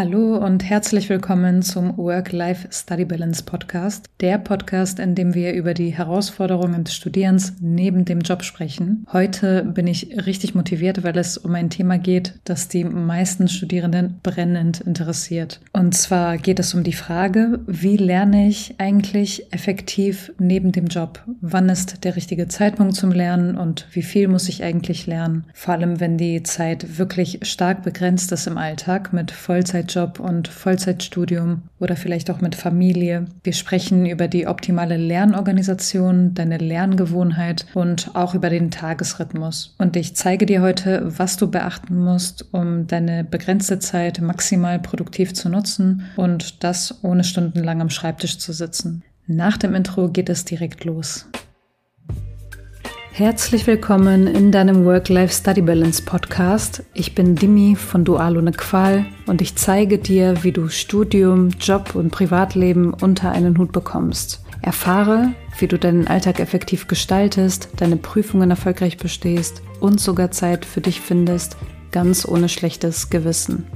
Hallo und herzlich willkommen zum Work-Life-Study Balance Podcast, der Podcast, in dem wir über die Herausforderungen des Studierens neben dem Job sprechen. Heute bin ich richtig motiviert, weil es um ein Thema geht, das die meisten Studierenden brennend interessiert. Und zwar geht es um die Frage, wie lerne ich eigentlich effektiv neben dem Job? Wann ist der richtige Zeitpunkt zum Lernen und wie viel muss ich eigentlich lernen? Vor allem, wenn die Zeit wirklich stark begrenzt ist im Alltag mit Vollzeit Teilzeitjob und Vollzeitstudium oder vielleicht auch mit Familie. Wir sprechen über die optimale Lernorganisation, deine Lerngewohnheit und auch über den Tagesrhythmus. Und ich zeige dir heute, was du beachten musst, um deine begrenzte Zeit maximal produktiv zu nutzen und das ohne stundenlang am Schreibtisch zu sitzen. Nach dem Intro geht es direkt los. Herzlich willkommen in deinem Work-Life-Study Balance Podcast. Ich bin Dimi von Dual ohne Qual und ich zeige dir, wie du Studium, Job und Privatleben unter einen Hut bekommst. Erfahre, wie du deinen Alltag effektiv gestaltest, deine Prüfungen erfolgreich bestehst und sogar Zeit für dich findest, ganz ohne schlechtes Gewissen.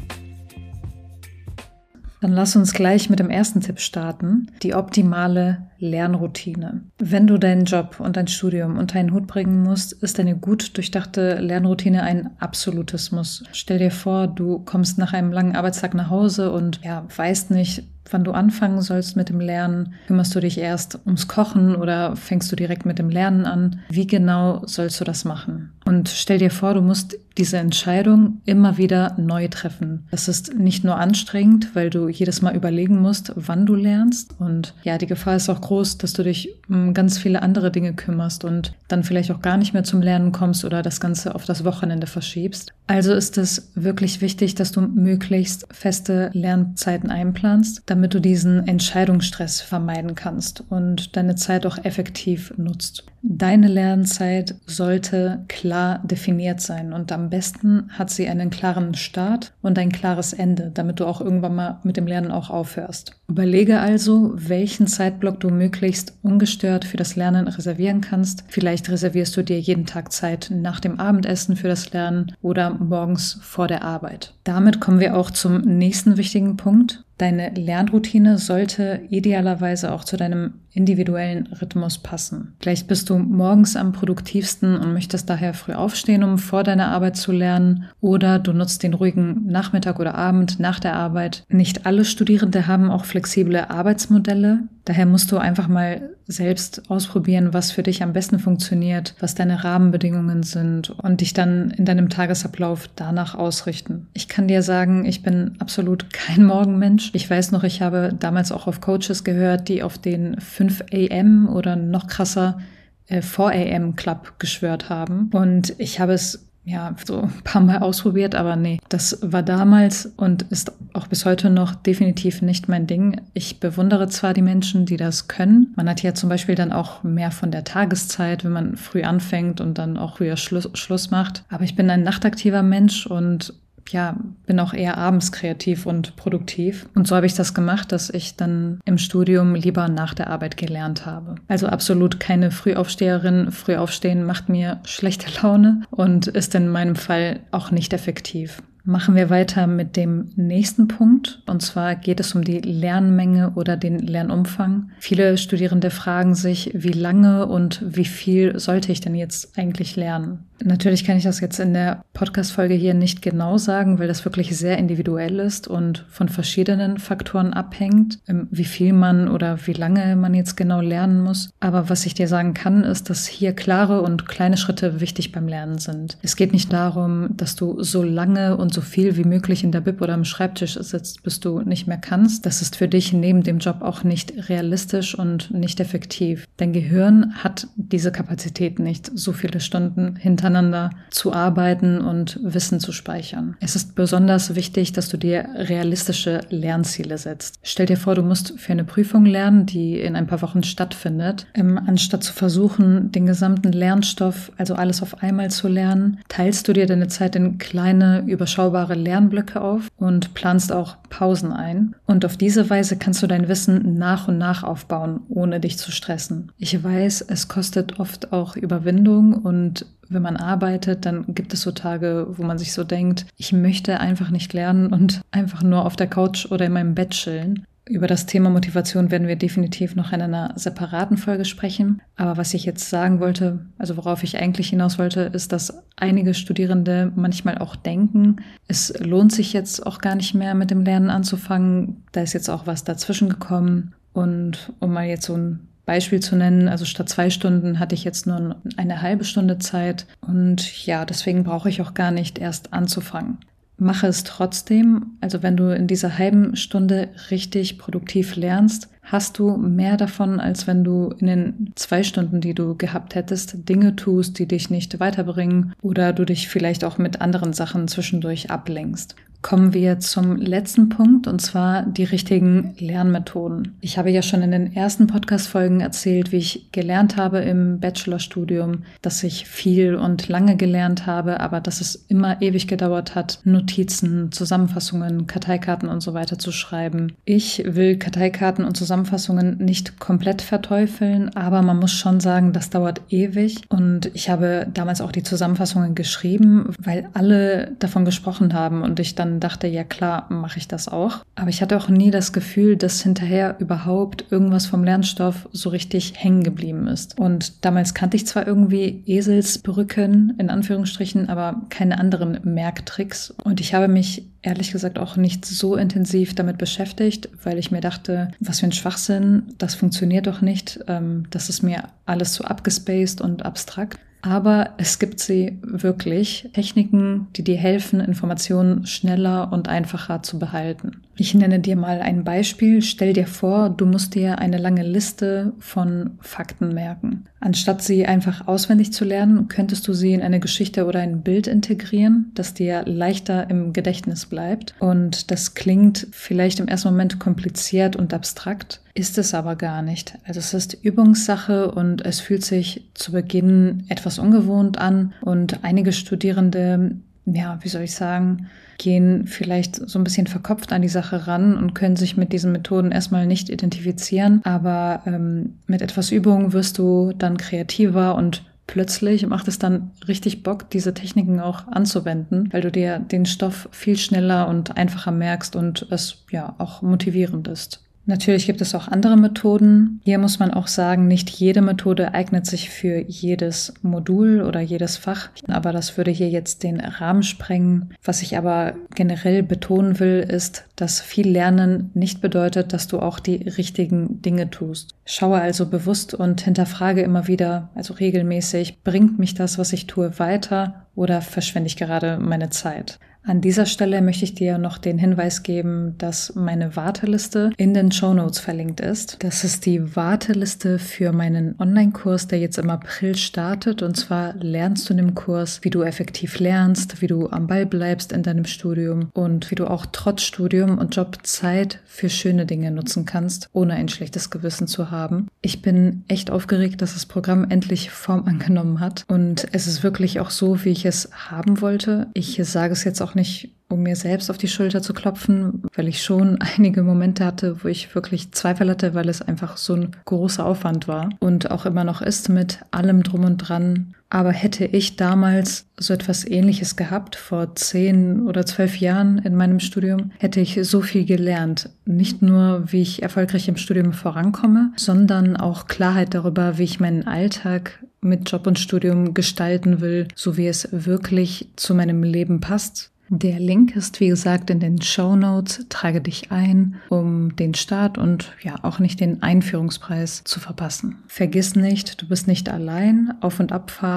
Dann lass uns gleich mit dem ersten Tipp starten, die optimale Lernroutine. Wenn du deinen Job und dein Studium unter einen Hut bringen musst, ist eine gut durchdachte Lernroutine ein absolutes Muss. Stell dir vor, du kommst nach einem langen Arbeitstag nach Hause und ja, weißt nicht, wann du anfangen sollst mit dem Lernen. Kümmerst du dich erst ums Kochen oder fängst du direkt mit dem Lernen an? Wie genau sollst du das machen? Und stell dir vor, du musst diese Entscheidung immer wieder neu treffen. Das ist nicht nur anstrengend, weil du jedes Mal überlegen musst, wann du lernst. Und ja, die Gefahr ist auch groß, dass du dich um ganz viele andere Dinge kümmerst und dann vielleicht auch gar nicht mehr zum Lernen kommst oder das Ganze auf das Wochenende verschiebst. Also ist es wirklich wichtig, dass du möglichst feste Lernzeiten einplanst, damit du diesen Entscheidungsstress vermeiden kannst und deine Zeit auch effektiv nutzt. Deine Lernzeit sollte klar definiert sein und am besten hat sie einen klaren Start und ein klares Ende, damit du auch irgendwann mal mit dem Lernen auch aufhörst. Überlege also, welchen Zeitblock du möglichst ungestört für das Lernen reservieren kannst. Vielleicht reservierst du dir jeden Tag Zeit nach dem Abendessen für das Lernen oder morgens vor der Arbeit. Damit kommen wir auch zum nächsten wichtigen Punkt. Deine Lernroutine sollte idealerweise auch zu deinem individuellen Rhythmus passen. Vielleicht bist du morgens am produktivsten und möchtest daher früh aufstehen, um vor deiner Arbeit zu lernen, oder du nutzt den ruhigen Nachmittag oder Abend nach der Arbeit. Nicht alle Studierende haben auch flexible Arbeitsmodelle. Daher musst du einfach mal selbst ausprobieren, was für dich am besten funktioniert, was deine Rahmenbedingungen sind und dich dann in deinem Tagesablauf danach ausrichten. Ich kann dir sagen, ich bin absolut kein Morgenmensch. Ich weiß noch, ich habe damals auch auf Coaches gehört, die auf den 5 AM oder noch krasser äh, 4 AM Club geschwört haben. Und ich habe es ja, so ein paar Mal ausprobiert, aber nee, das war damals und ist auch bis heute noch definitiv nicht mein Ding. Ich bewundere zwar die Menschen, die das können. Man hat ja zum Beispiel dann auch mehr von der Tageszeit, wenn man früh anfängt und dann auch früher Schluss, Schluss macht. Aber ich bin ein nachtaktiver Mensch und ja, bin auch eher abends kreativ und produktiv. Und so habe ich das gemacht, dass ich dann im Studium lieber nach der Arbeit gelernt habe. Also absolut keine Frühaufsteherin. Frühaufstehen macht mir schlechte Laune und ist in meinem Fall auch nicht effektiv. Machen wir weiter mit dem nächsten Punkt. Und zwar geht es um die Lernmenge oder den Lernumfang. Viele Studierende fragen sich, wie lange und wie viel sollte ich denn jetzt eigentlich lernen? Natürlich kann ich das jetzt in der Podcast-Folge hier nicht genau sagen, weil das wirklich sehr individuell ist und von verschiedenen Faktoren abhängt, ähm, wie viel man oder wie lange man jetzt genau lernen muss. Aber was ich dir sagen kann, ist, dass hier klare und kleine Schritte wichtig beim Lernen sind. Es geht nicht darum, dass du so lange und so viel wie möglich in der Bib oder am Schreibtisch sitzt, bis du nicht mehr kannst. Das ist für dich neben dem Job auch nicht realistisch und nicht effektiv. Dein Gehirn hat diese Kapazität nicht, so viele Stunden hinter miteinander zu arbeiten und Wissen zu speichern. Es ist besonders wichtig, dass du dir realistische Lernziele setzt. Stell dir vor, du musst für eine Prüfung lernen, die in ein paar Wochen stattfindet. Ähm, anstatt zu versuchen, den gesamten Lernstoff, also alles auf einmal zu lernen, teilst du dir deine Zeit in kleine, überschaubare Lernblöcke auf und planst auch Pausen ein. Und auf diese Weise kannst du dein Wissen nach und nach aufbauen, ohne dich zu stressen. Ich weiß, es kostet oft auch Überwindung und wenn man arbeitet, dann gibt es so Tage, wo man sich so denkt, ich möchte einfach nicht lernen und einfach nur auf der Couch oder in meinem Bett chillen. Über das Thema Motivation werden wir definitiv noch in einer separaten Folge sprechen. Aber was ich jetzt sagen wollte, also worauf ich eigentlich hinaus wollte, ist, dass einige Studierende manchmal auch denken, es lohnt sich jetzt auch gar nicht mehr mit dem Lernen anzufangen. Da ist jetzt auch was dazwischen gekommen. Und um mal jetzt so ein Beispiel zu nennen, also statt zwei Stunden hatte ich jetzt nur eine halbe Stunde Zeit. Und ja, deswegen brauche ich auch gar nicht erst anzufangen mache es trotzdem. Also wenn du in dieser halben Stunde richtig produktiv lernst, hast du mehr davon, als wenn du in den zwei Stunden, die du gehabt hättest, Dinge tust, die dich nicht weiterbringen oder du dich vielleicht auch mit anderen Sachen zwischendurch ablenkst kommen wir zum letzten Punkt und zwar die richtigen Lernmethoden. Ich habe ja schon in den ersten Podcast-Folgen erzählt, wie ich gelernt habe im Bachelorstudium, dass ich viel und lange gelernt habe, aber dass es immer ewig gedauert hat, Notizen, Zusammenfassungen, Karteikarten und so weiter zu schreiben. Ich will Karteikarten und Zusammenfassungen nicht komplett verteufeln, aber man muss schon sagen, das dauert ewig und ich habe damals auch die Zusammenfassungen geschrieben, weil alle davon gesprochen haben und ich dann dachte, ja klar, mache ich das auch. Aber ich hatte auch nie das Gefühl, dass hinterher überhaupt irgendwas vom Lernstoff so richtig hängen geblieben ist. Und damals kannte ich zwar irgendwie Eselsbrücken in Anführungsstrichen, aber keine anderen Merktricks. Und ich habe mich ehrlich gesagt auch nicht so intensiv damit beschäftigt, weil ich mir dachte, was für ein Schwachsinn, das funktioniert doch nicht. Ähm, das ist mir alles so abgespaced und abstrakt. Aber es gibt sie wirklich. Techniken, die dir helfen, Informationen schneller und einfacher zu behalten. Ich nenne dir mal ein Beispiel. Stell dir vor, du musst dir eine lange Liste von Fakten merken. Anstatt sie einfach auswendig zu lernen, könntest du sie in eine Geschichte oder ein Bild integrieren, das dir leichter im Gedächtnis bleibt. Und das klingt vielleicht im ersten Moment kompliziert und abstrakt, ist es aber gar nicht. Also es ist Übungssache und es fühlt sich zu Beginn etwas ungewohnt an und einige Studierende ja, wie soll ich sagen, gehen vielleicht so ein bisschen verkopft an die Sache ran und können sich mit diesen Methoden erstmal nicht identifizieren. Aber ähm, mit etwas Übung wirst du dann kreativer und plötzlich macht es dann richtig Bock, diese Techniken auch anzuwenden, weil du dir den Stoff viel schneller und einfacher merkst und es ja auch motivierend ist. Natürlich gibt es auch andere Methoden. Hier muss man auch sagen, nicht jede Methode eignet sich für jedes Modul oder jedes Fach, aber das würde hier jetzt den Rahmen sprengen. Was ich aber generell betonen will, ist, dass viel Lernen nicht bedeutet, dass du auch die richtigen Dinge tust. Schaue also bewusst und hinterfrage immer wieder, also regelmäßig, bringt mich das, was ich tue, weiter oder verschwende ich gerade meine Zeit? An dieser Stelle möchte ich dir noch den Hinweis geben, dass meine Warteliste in den Show Notes verlinkt ist. Das ist die Warteliste für meinen Online-Kurs, der jetzt im April startet. Und zwar lernst du in dem Kurs, wie du effektiv lernst, wie du am Ball bleibst in deinem Studium und wie du auch trotz Studium und Job Zeit für schöne Dinge nutzen kannst, ohne ein schlechtes Gewissen zu haben. Ich bin echt aufgeregt, dass das Programm endlich Form angenommen hat. Und es ist wirklich auch so, wie ich es haben wollte. Ich sage es jetzt auch nicht, um mir selbst auf die Schulter zu klopfen, weil ich schon einige Momente hatte, wo ich wirklich Zweifel hatte, weil es einfach so ein großer Aufwand war und auch immer noch ist mit allem drum und dran. Aber hätte ich damals so etwas Ähnliches gehabt, vor zehn oder zwölf Jahren in meinem Studium, hätte ich so viel gelernt. Nicht nur, wie ich erfolgreich im Studium vorankomme, sondern auch Klarheit darüber, wie ich meinen Alltag mit Job und Studium gestalten will, so wie es wirklich zu meinem Leben passt der Link ist wie gesagt in den Show Notes. Trage dich ein, um den Start und ja auch nicht den Einführungspreis zu verpassen. Vergiss nicht, du bist nicht allein. Auf- und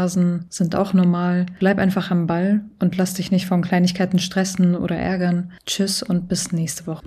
Abphasen sind auch normal. Bleib einfach am Ball und lass dich nicht von Kleinigkeiten stressen oder ärgern. Tschüss und bis nächste Woche.